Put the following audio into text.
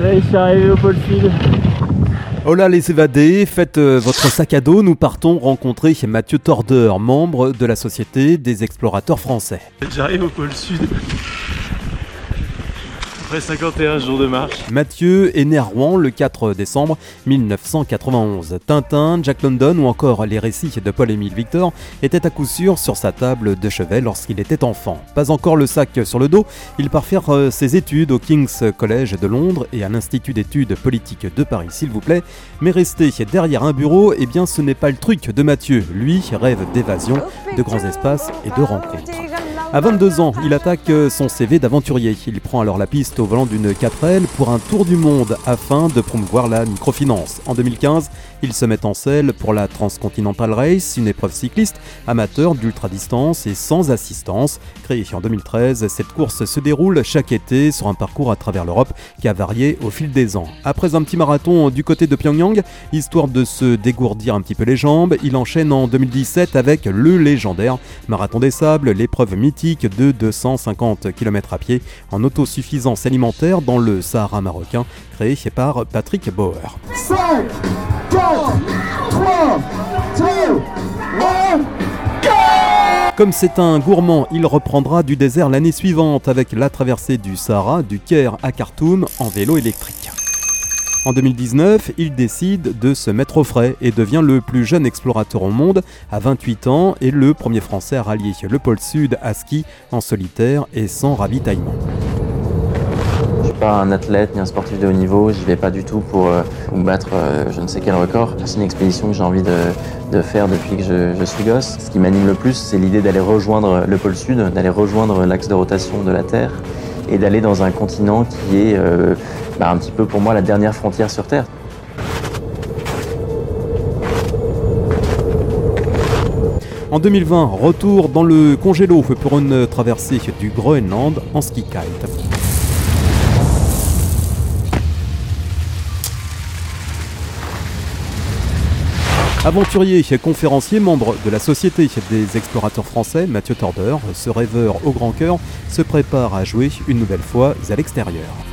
Ouais, je suis arrivé au pôle sud. Oh là les évadés, faites euh, votre sac à dos, nous partons rencontrer Mathieu Tordeur, membre de la Société des explorateurs français. J'arrive au pôle sud. Après 51 jours de marche. Mathieu est né à Rouen le 4 décembre 1991. Tintin, Jack London ou encore les récits de Paul-Émile Victor étaient à coup sûr sur sa table de chevet lorsqu'il était enfant. Pas encore le sac sur le dos, il part faire euh, ses études au King's College de Londres et à l'Institut d'études politiques de Paris, s'il vous plaît. Mais rester derrière un bureau, eh bien ce n'est pas le truc de Mathieu. Lui rêve d'évasion, de grands espaces et de rencontres. À 22 ans, il attaque euh, son CV d'aventurier. Il prend alors la piste au volant d'une 4L pour un tour du monde afin de promouvoir la microfinance. En 2015, il se met en selle pour la Transcontinental Race, une épreuve cycliste amateur d'ultra-distance et sans assistance. Créée en 2013, cette course se déroule chaque été sur un parcours à travers l'Europe qui a varié au fil des ans. Après un petit marathon du côté de Pyongyang, histoire de se dégourdir un petit peu les jambes, il enchaîne en 2017 avec le légendaire Marathon des Sables, l'épreuve mythique de 250 km à pied en autosuffisance alimentaire dans le Sahara marocain, créé par Patrick Bauer. 5, 4, 3, 2, 1, Comme c'est un gourmand, il reprendra du désert l'année suivante avec la traversée du Sahara du Caire à Khartoum en vélo électrique. En 2019, il décide de se mettre au frais et devient le plus jeune explorateur au monde à 28 ans et le premier Français à rallier le pôle sud à ski en solitaire et sans ravitaillement. Je suis pas un athlète ni un sportif de haut niveau, j'y vais pas du tout pour euh, battre euh, je ne sais quel record. C'est une expédition que j'ai envie de, faire depuis que je suis gosse. Ce qui m'anime le plus, c'est l'idée d'aller rejoindre le pôle sud, d'aller rejoindre l'axe de rotation de la Terre et d'aller dans un continent qui est euh, bah, un petit peu pour moi la dernière frontière sur Terre. En 2020, retour dans le congélo pour une traversée du Groenland en ski kite. Aventurier, conférencier, membre de la Société des explorateurs français, Mathieu Tordeur, ce rêveur au grand cœur, se prépare à jouer une nouvelle fois à l'extérieur.